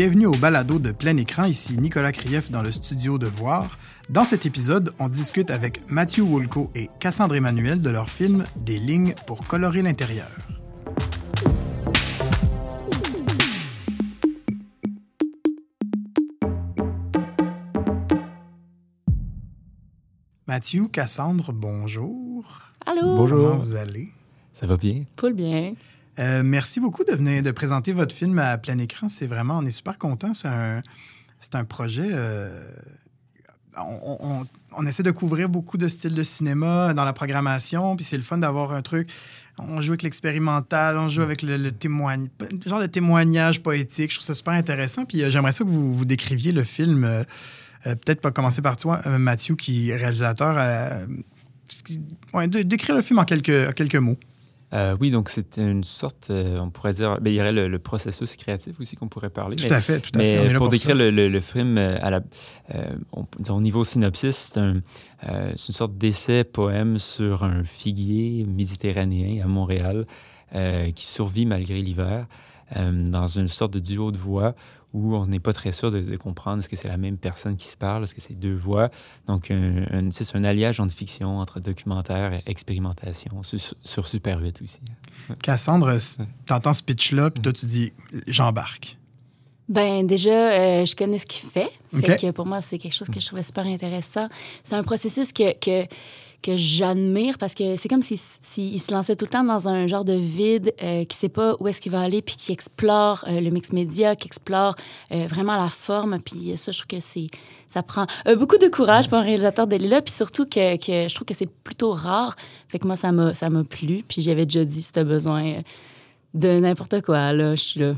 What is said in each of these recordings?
bienvenue au balado de plein écran. Ici Nicolas Krief dans le studio de Voir. Dans cet épisode, on discute avec Mathieu Wolko et Cassandre Emmanuel de leur film Des lignes pour colorer l'intérieur. Mathieu, Cassandre, bonjour. Allô? Comment vous allez? Ça va bien? Pas bien. Euh, merci beaucoup de venir de présenter votre film à plein écran. C'est vraiment, on est super content. C'est un, c'est un projet. euh, on, essaie de couvrir beaucoup de styles de cinéma dans la programmation, puis c'est le fun d'avoir un truc. On joue avec l'expérimental, on joue avec le, le genre de témoignage poétique. Je trouve ça super intéressant. Puis euh, j'aimerais ça que vous, vous décriviez le film. Peut-être pas commencer par toi, Mathieu, qui est réalisateur. ouais, décrire le film en quelques, en quelques mots. Euh, oui, donc c'est une sorte, euh, on pourrait dire, ben, il y aurait le, le processus créatif aussi qu'on pourrait parler. Tout mais- à fait, tout à Mais fait. On est là pour, pour décrire le, le- le film euh, à la, on- disons, au niveau synopsis, c'est un, c'est une sorte d'essai poème sur un figuier méditerranéen à Montréal qui survit malgré l'hiver euh, dans une sorte de duo de voix où on n'est pas très sûr de, de comprendre est-ce que c'est la même personne qui se parle, est-ce que c'est deux voix. Donc, c'est un alliage entre fiction, entre documentaire et expérimentation, sur, sur Super 8 aussi. Cassandre, t'entends ce pitch-là, puis toi, tu dis j'embarque. Ben déjà, euh, je connais ce qu'il fait. Fait que pour moi, c'est quelque chose que je trouvais super intéressant. C'est un processus que, que, que j'admire parce que c'est comme s'il s'il se lançait tout le temps dans un genre de vide, euh, qui sait pas où est-ce qu'il va aller, puis qui explore euh, le mix média, qui explore euh, vraiment la forme. Puis ça, je trouve que c'est ça prend euh, beaucoup de courage pour un réalisateur d'aller là, puis surtout que, que je trouve que c'est plutôt rare. Fait que moi, ça m'a ça m'a plu. Puis j'avais déjà dit, si t'as besoin euh, de n'importe quoi, là, je suis là.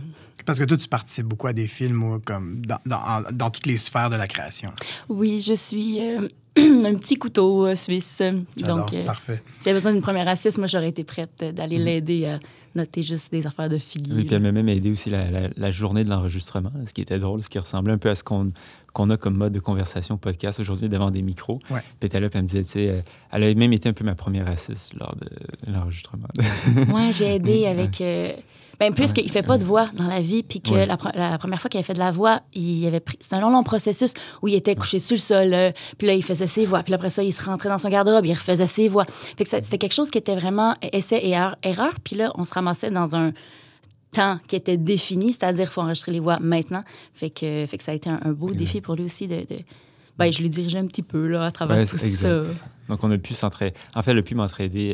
Parce que toi, tu participes beaucoup à des films ou comme dans, dans, en- dans toutes les sphères de la création. Oui, je suis euh, un petit couteau euh, suisse. Donc, euh, Parfait. s'il y avait besoin d'une première assiste, moi, j'aurais été prête euh, d'aller Mm. l'aider à noter juste des affaires de figures. Oui, puis elle m'a même aidé aussi la, la- la journée de l'enregistrement, ce qui était drôle, ce qui ressemblait un peu à ce qu'on qu'on a comme mode de conversation podcast aujourd'hui devant des micros. Ouais. Puis elle était là, puis elle me disait, tu sais, euh, elle avait même été un peu ma première assiste lors de l'enregistrement. Moi, j'ai aidé avec. euh, ben, plus Ouais, qu'il fait pas de voix dans la vie, puis que Ouais. la, pre- la première fois qu'il avait fait de la voix, il avait pris. C'est un long, long processus où il était couché sur le sol, euh, puis là, il faisait ses voix, puis après ça, il se rentrait dans son garde-robe, il refaisait ses voix. Fait que c'était quelque chose qui était vraiment essai et erreur, erreur, puis là, on se ramassait dans un temps qui était défini, c'est-à-dire qu'il faut enregistrer les voix maintenant. Fait que, fait que ça a été un, un beau défi pour lui aussi de. de- ben, je l'ai dirigé un petit peu là, à travers Ouais, tout ça. exact, c'est ça. Donc, on a pu s'entraider. En fait, elle a pu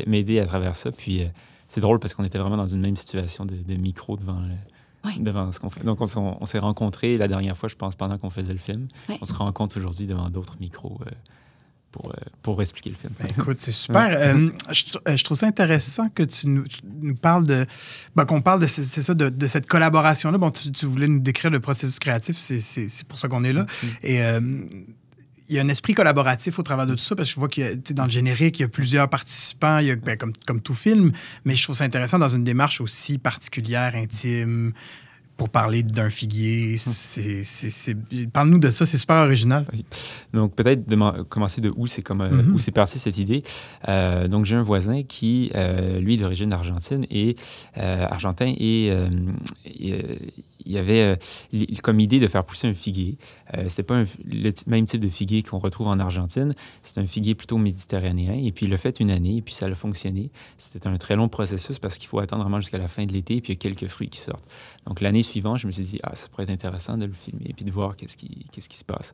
m'aider à travers ça. Puis, euh, c'est drôle parce qu'on était vraiment dans une même situation de, de micro devant, le- devant ce qu'on fait. Donc, on, s'est rencontrés la dernière fois, je pense, pendant qu'on faisait le film. On se rencontre aujourd'hui devant d'autres micros euh, pour, euh, pour expliquer le film. Ben, écoute, c'est super. Euh, je, euh, je trouve ça intéressant que tu nous, tu nous parles de. ben, qu'on parle de, ce- c'est ça, de, de cette collaboration-là. Bon, tu, tu voulais nous décrire le processus créatif, c'est, pour ça qu'on est là. Et. euh, il y a un esprit collaboratif au travers de tout ça, parce que je vois que dans le générique, il y a plusieurs participants, il y a, ben, comme, comme tout film, mais je trouve ça intéressant dans une démarche aussi particulière, intime, pour parler d'un figuier. Parle-nous de ça, c'est super original. Donc, peut-être commencer de où c'est comme, euh, Mhm. où c'est parti cette idée. Euh, donc, j'ai un voisin qui, euh, lui, d'origine argentine et euh, argentin et et, il avait euh, comme idée de faire pousser un figuier. Euh, c'était pas le même type de figuier qu'on retrouve en Argentine. C'est un figuier plutôt méditerranéen. Et puis, il l'a fait une année et puis ça a fonctionné. C'était un très long processus parce qu'il faut attendre vraiment jusqu'à la fin de l'été et puis il y a quelques fruits qui sortent. Donc, l'année suivante, je me suis dit, ah, ça pourrait être intéressant de le filmer et puis de voir qu'est-ce qui, qu'est-ce qui se passe.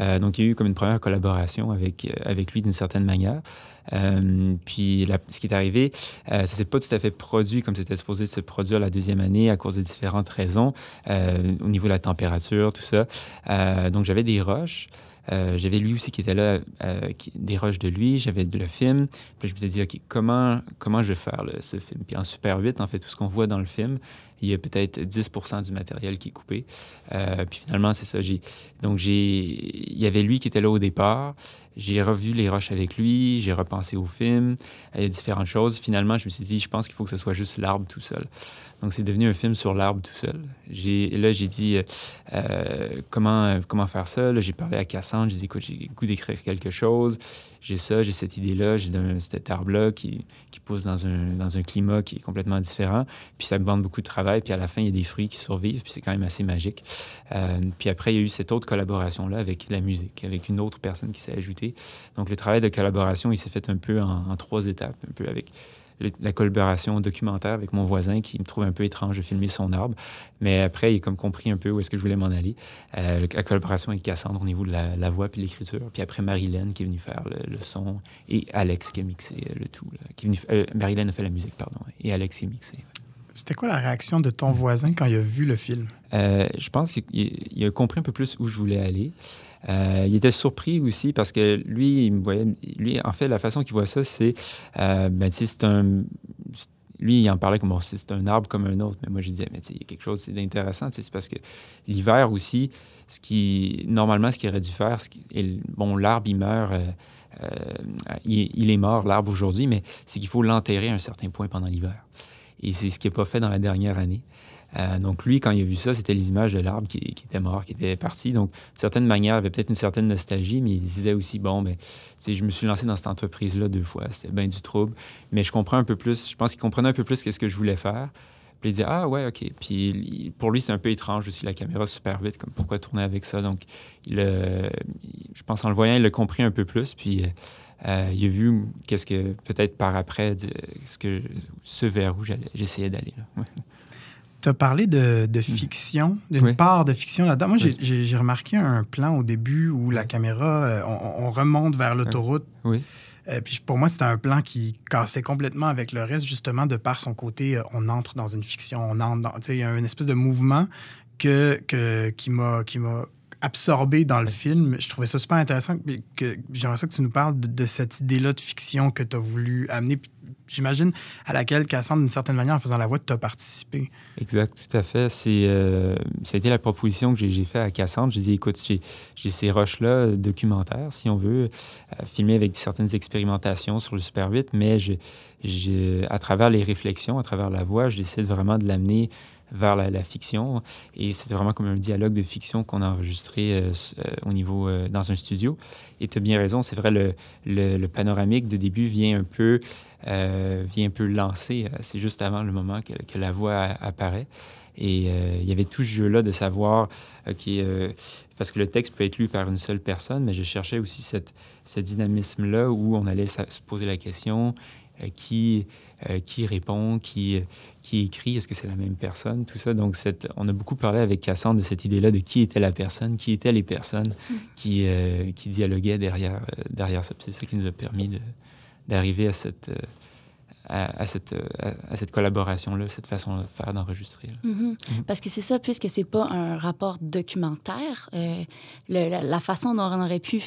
Euh, donc, il y a eu comme une première collaboration avec, euh, avec lui d'une certaine manière. Euh, puis, ce qui est arrivé, euh, ça s'est pas tout à fait produit comme c'était supposé se produire la deuxième année à cause de différentes raisons, euh, au niveau de la température, tout ça. Donc, j'avais des roches. J'avais lui aussi qui était là, des rushs de lui, j'avais le film. Puis je me suis dit, OK, comment, comment je vais faire ce film? Puis en Super 8, en fait, tout ce qu'on voit dans le film, il y a peut-être 10% du matériel qui est coupé. Euh, puis finalement, c'est ça. Donc, il y avait lui qui était là au départ. J'ai revu les rushs avec lui, j'ai repensé au film, il y a différentes choses. Finalement, je me suis dit, je pense qu'il faut que ce soit juste l'arbre tout seul. Donc, c'est devenu un film sur l'arbre tout seul. Là, j'ai dit, euh, euh, comment, comment faire ça? J'ai parlé à Cassandre, j'ai dit, écoute, j'ai goût d'écrire quelque chose. J'ai ça, j'ai cette idée-là, j'ai cet arbre-là qui, qui pousse dans un, dans un climat qui est complètement différent. Puis ça me demande beaucoup de travail. puis à la fin, il y a des fruits qui survivent, puis c'est quand même assez magique. Euh, puis après, il y a eu cette autre collaboration-là avec la musique, avec une autre personne qui s'est ajoutée. Donc le travail de collaboration, il s'est fait un peu en trois étapes, un peu avec la collaboration documentaire avec mon voisin qui me trouve un peu étrange de filmer son arbre. Mais après, il a comme compris un peu où est-ce que je voulais m'en aller. Euh, la collaboration avec Cassandre au niveau de la, voix puis l'écriture. Puis après, Marilyn qui est venue faire le, son et Alex qui a mixé euh, le tout. Qui est euh, Marilyn a fait la musique, pardon, et Alex qui a mixé. C'était quoi la réaction de ton voisin quand il a vu le film? je pense qu'il a compris un peu plus où je voulais aller. Euh, il était surpris aussi parce que lui, il me voyait, lui, en fait, la façon qu'il voit ça, c'est, euh, ben, c'est un, lui, il en parlait comme c'est un arbre comme un autre. Mais moi, je disais, mais il y a quelque chose d'intéressant. C'est parce que l'hiver aussi, ce qui, normalement, ce qu'il aurait dû faire, bon, l'arbre, il meurt. Euh, il, est mort, l'arbre aujourd'hui, mais c'est qu'il faut l'enterrer à un certain point pendant l'hiver. Et c'est ce qui n'est pas fait dans la dernière année. Euh, donc lui, quand il a vu ça, c'était les images de l'arbre qui, était mort, qui était parti. Donc, d'une certaine manière, il avait peut-être une certaine nostalgie, mais il disait aussi, bon, ben, je me suis lancé dans cette entreprise-là deux fois, c'était bien du trouble, mais je comprends un peu plus, je pense qu'il comprenait un peu plus qu'est-ce que je voulais faire. Puis il disait, ah ouais, OK. Puis pour lui, c'est un peu étrange aussi, la caméra super vite, comme pourquoi tourner avec ça. Donc, il, je pense en le voyant, il l'a compris un peu plus. Puis euh, il a vu qu'est-ce que, peut-être par après, ce, que, ce vers où j'essayais d'aller. Tu as parlé de, de fiction, d'une part de fiction là-dedans. Moi, j'ai remarqué un plan au début où la caméra, euh, on, remonte vers l'autoroute. Oui. Euh, puis pour moi, c'était un plan qui cassait complètement avec le reste, justement, de par son côté, euh, on entre dans une fiction, on entre dans. Il y a une espèce de mouvement que, que, qui m'a absorbé dans le film. Je trouvais ça super intéressant. Que, j'aimerais ça que tu nous parles de, de cette idée-là de fiction que tu as voulu amener j'imagine, à laquelle Cassandre, d'une certaine manière, en faisant la voix, tu as participé. Exact, tout à fait. C'est, euh, ça a été la proposition que j'ai, faite à Cassandre. Je dit, écoute, j'ai, ces roches-là documentaires, si on veut, euh, filmer avec certaines expérimentations sur le Super 8, mais je, à travers les réflexions, à travers la voix, je décide vraiment de l'amener vers la, fiction. Et c'est vraiment comme un dialogue de fiction qu'on a enregistré euh, au niveau dans un studio. Et tu as bien raison, c'est vrai, le, le, panoramique de début vient un peu euh, vient un peu lancer. Euh, c'est juste avant le moment que, la voix apparaît. Et euh, il y avait tout ce jeu-là de savoir, parce que le texte peut être lu par une seule personne, mais je cherchais aussi cette, ce dynamisme-là où on allait se poser la question qui, qui répond, qui, qui écrit, est-ce que c'est la même personne, tout ça. Donc, cette, on a beaucoup parlé avec Cassandre de cette idée-là de qui était la personne, qui étaient les personnes mm. qui, qui dialoguaient derrière, derrière ça. C'est ça qui nous a permis d'arriver à cette, euh, à, cette, euh, à, cette collaboration-là, cette façon de faire, d'enregistrer. Mm-hmm. Mm-hmm. Parce que c'est ça, puisque c'est pas un rapport documentaire, euh, la, façon dont on aurait pu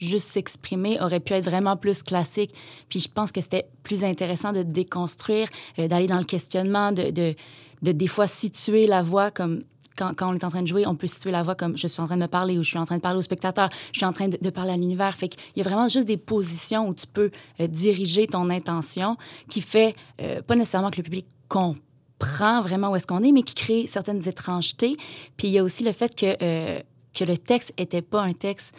juste s'exprimer aurait pu être vraiment plus classique. Puis je pense que c'était plus intéressant de déconstruire, d'aller dans le questionnement, de, de, de, des fois situer la voix comme quand, quand, on est en train de jouer, on peut situer la voix comme je suis en train de me parler ou je suis en train de parler au spectateur, je suis en train de, parler à l'univers. Fait qu'il y a vraiment juste des positions où tu peux euh, diriger ton intention qui fait euh, pas nécessairement que le public comprend vraiment où est-ce qu'on est, mais qui crée certaines étrangetés. Puis il y a aussi le fait que, euh, que le texte était pas un texte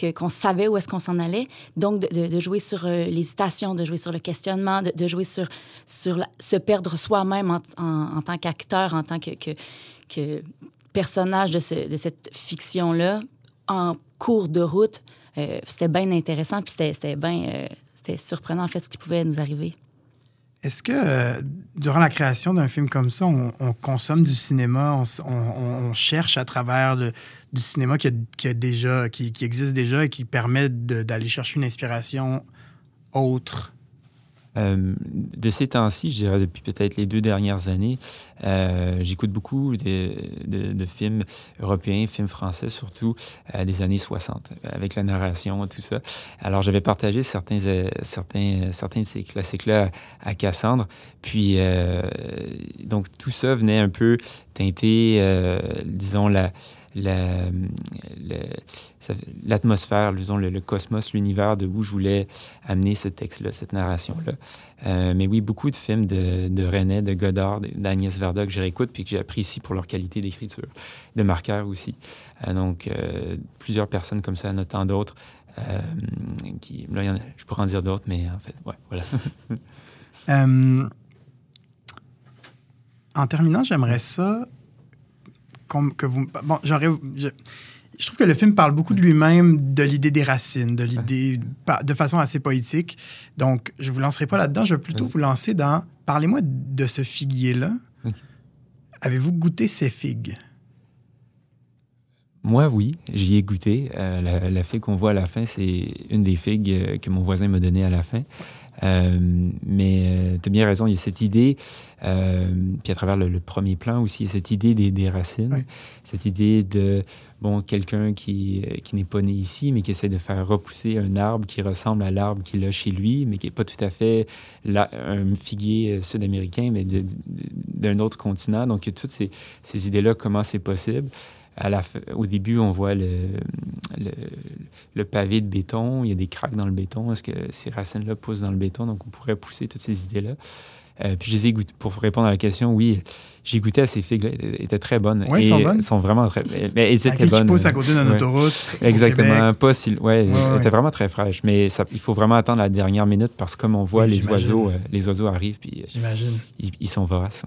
qu'on savait où est-ce qu'on s'en allait. Donc, de, jouer sur l'hésitation, de jouer sur le questionnement, de, jouer sur, sur se perdre soi-même en, en, tant qu'acteur, en tant que, que, personnage de, de cette fiction-là en cours de route, euh, c'était bien intéressant, puis c'était bien euh, c'était surprenant, en fait, ce qui pouvait nous arriver. Est-ce que euh, durant la création d'un film comme ça, on, consomme du cinéma, on, cherche à travers du cinéma qui, existe déjà et qui permet d'aller chercher une inspiration autre? Euh, de ces temps-ci, je dirais depuis peut-être les deux dernières années, euh, j'écoute beaucoup de, films européens, films français surtout, euh, des années 60, avec la narration et tout ça. Alors j'avais partagé certains, certains, certains de ces classiques-là à Cassandre. Puis, donc tout ça venait un peu teinter, disons, la l'atmosphère, le, le, cosmos, l'univers de où je voulais amener ce texte-là, cette narration-là. Euh, mais oui, beaucoup de films de, de René, de Godard, d'Agnès Varda que je réécoute puis que j'apprécie pour leur qualité d'écriture, de marqueur aussi. Euh, donc, euh, plusieurs personnes comme ça, en tant d'autres. qui, là, y en a, je pourrais en dire d'autres, mais en fait, voilà. en terminant, j'aimerais ça que vous. Bon, j'aurais. Je, je, trouve que le film parle beaucoup de lui-même, de l'idée des racines, de l'idée de façon assez poétique. Donc, je ne vous lancerai pas là-dedans. Je vais plutôt vous lancer dans. Parlez-moi de ce figuier-là. Avez-vous goûté ces figues? Moi, oui, j'y ai goûté. Euh, la, figue qu'on voit à la fin, c'est une des figues que mon voisin m'a donnée à la fin. Euh, mais tu as bien raison, il y a cette idée, puis à travers le, premier plan aussi, il y a cette idée des, des racines, cette idée de bon quelqu'un qui, qui n'est pas né ici, mais qui essaie de faire repousser un arbre qui ressemble à l'arbre qu'il a chez lui, mais qui n'est pas tout à fait un figuier sud-américain, mais d'un autre continent. Donc, il y a toutes ces, ces idées-là, comment c'est possible à la, au début, on voit le, le, pavé de béton, il y a des craques dans le béton. Est-ce que ces racines-là poussent dans le béton? Donc, on pourrait pousser toutes ces idées-là. Euh, puis je les ai goûté, pour répondre à la question, oui, j'ai goûté à ces figues-là. Elles étaient très bonnes. Oui, elles sont bonnes. Elles sont vraiment très mais elles étaient bonnes. Poussent à côté d'une autoroute. Exactement. Pas si, ouais, elles étaient vraiment très fraîches. Mais ça, il faut vraiment attendre la dernière minute parce que comme on voit, les oiseaux, euh, les oiseaux arrivent. Puis, J'imagine. Ils, ils, sont voraces.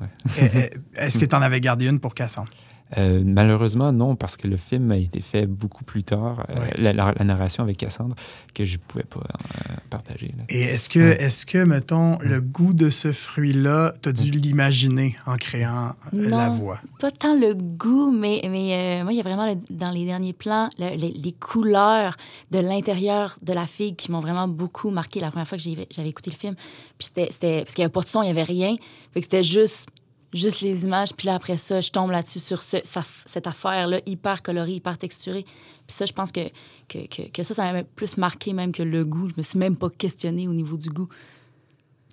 Est-ce que tu en avais gardé une pour Cassandre? Euh, malheureusement, non, parce que le film a été fait beaucoup plus tard, euh, la, narration avec Cassandre, que je ne pouvais pas euh, partager. Et est-ce que, est-ce que, mettons, le goût de ce fruit-là, tu as dû l'imaginer en créant la voix? Pas tant le goût, mais, mais moi, il y a vraiment, dans les derniers plans, les, couleurs de l'intérieur de la figue qui m'ont vraiment beaucoup marqué la première fois que j'avais écouté le film. Puis c'était, parce qu'il n'y avait pas de son, il n'y avait rien. Fait que c'était juste juste les images. Puis là, après ça, je tombe là-dessus sur ce, cette affaire-là, hyper colorée, hyper texturée. Puis ça, je pense que, que, que, que ça, ça m'a plus marqué même que le goût. Je me suis même pas questionnée au niveau du goût.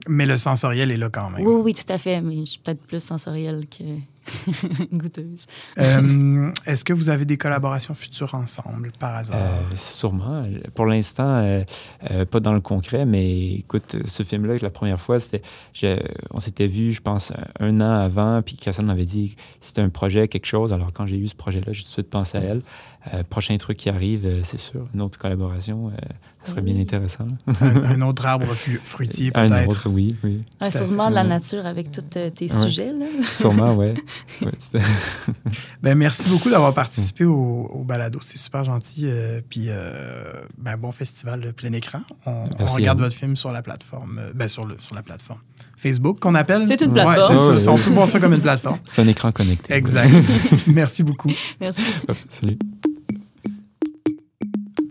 Mais le sensoriel est là quand même. Oui, oui, tout à fait. Mais je suis peut-être plus sensoriel que goûteuse. Euh, est-ce que vous avez des collaborations futures ensemble, par hasard? Euh, sûrement. Pour l'instant, euh, pas dans le concret, mais écoute, ce film-là, la première fois, c'était, on s'était vu, je pense, un an avant, puis Cassandre m'avait dit que c'était un projet, quelque chose. Alors, quand j'ai eu ce projet-là, j'ai tout de suite pensé à elle. prochain truc qui arrive, c'est sûr, une autre collaboration. Ce serait bien intéressant. un, autre arbre fruitier, peut-être. Un autre, oui. oui. sûrement de la nature avec tous euh, tes sujets. Là. Sûrement, oui. ben, merci beaucoup d'avoir participé au, balado. C'est super gentil. Euh, puis, euh, ben, bon festival de plein écran. On, regarde votre film sur la plateforme. ben, sur, le, sur la plateforme. Facebook, qu'on appelle. C'est une plateforme. Ouais, c'est ça. On peut voir ça comme une plateforme. C'est un écran connecté. Exact. merci beaucoup. Merci. Salut.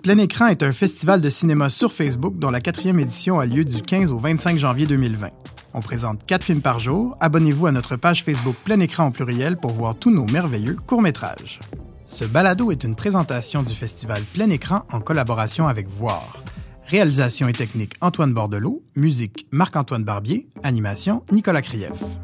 Plein Écran est un festival de cinéma sur Facebook dont la quatrième édition a lieu du 15 au 25 janvier 2020. On présente quatre films par jour. Abonnez-vous à notre page Facebook Plein Écran en pluriel pour voir tous nos merveilleux courts-métrages. Ce balado est une présentation du festival Plein Écran en collaboration avec Voir. Réalisation et technique Antoine Bordelot, musique Marc-Antoine Barbier, animation Nicolas Krief.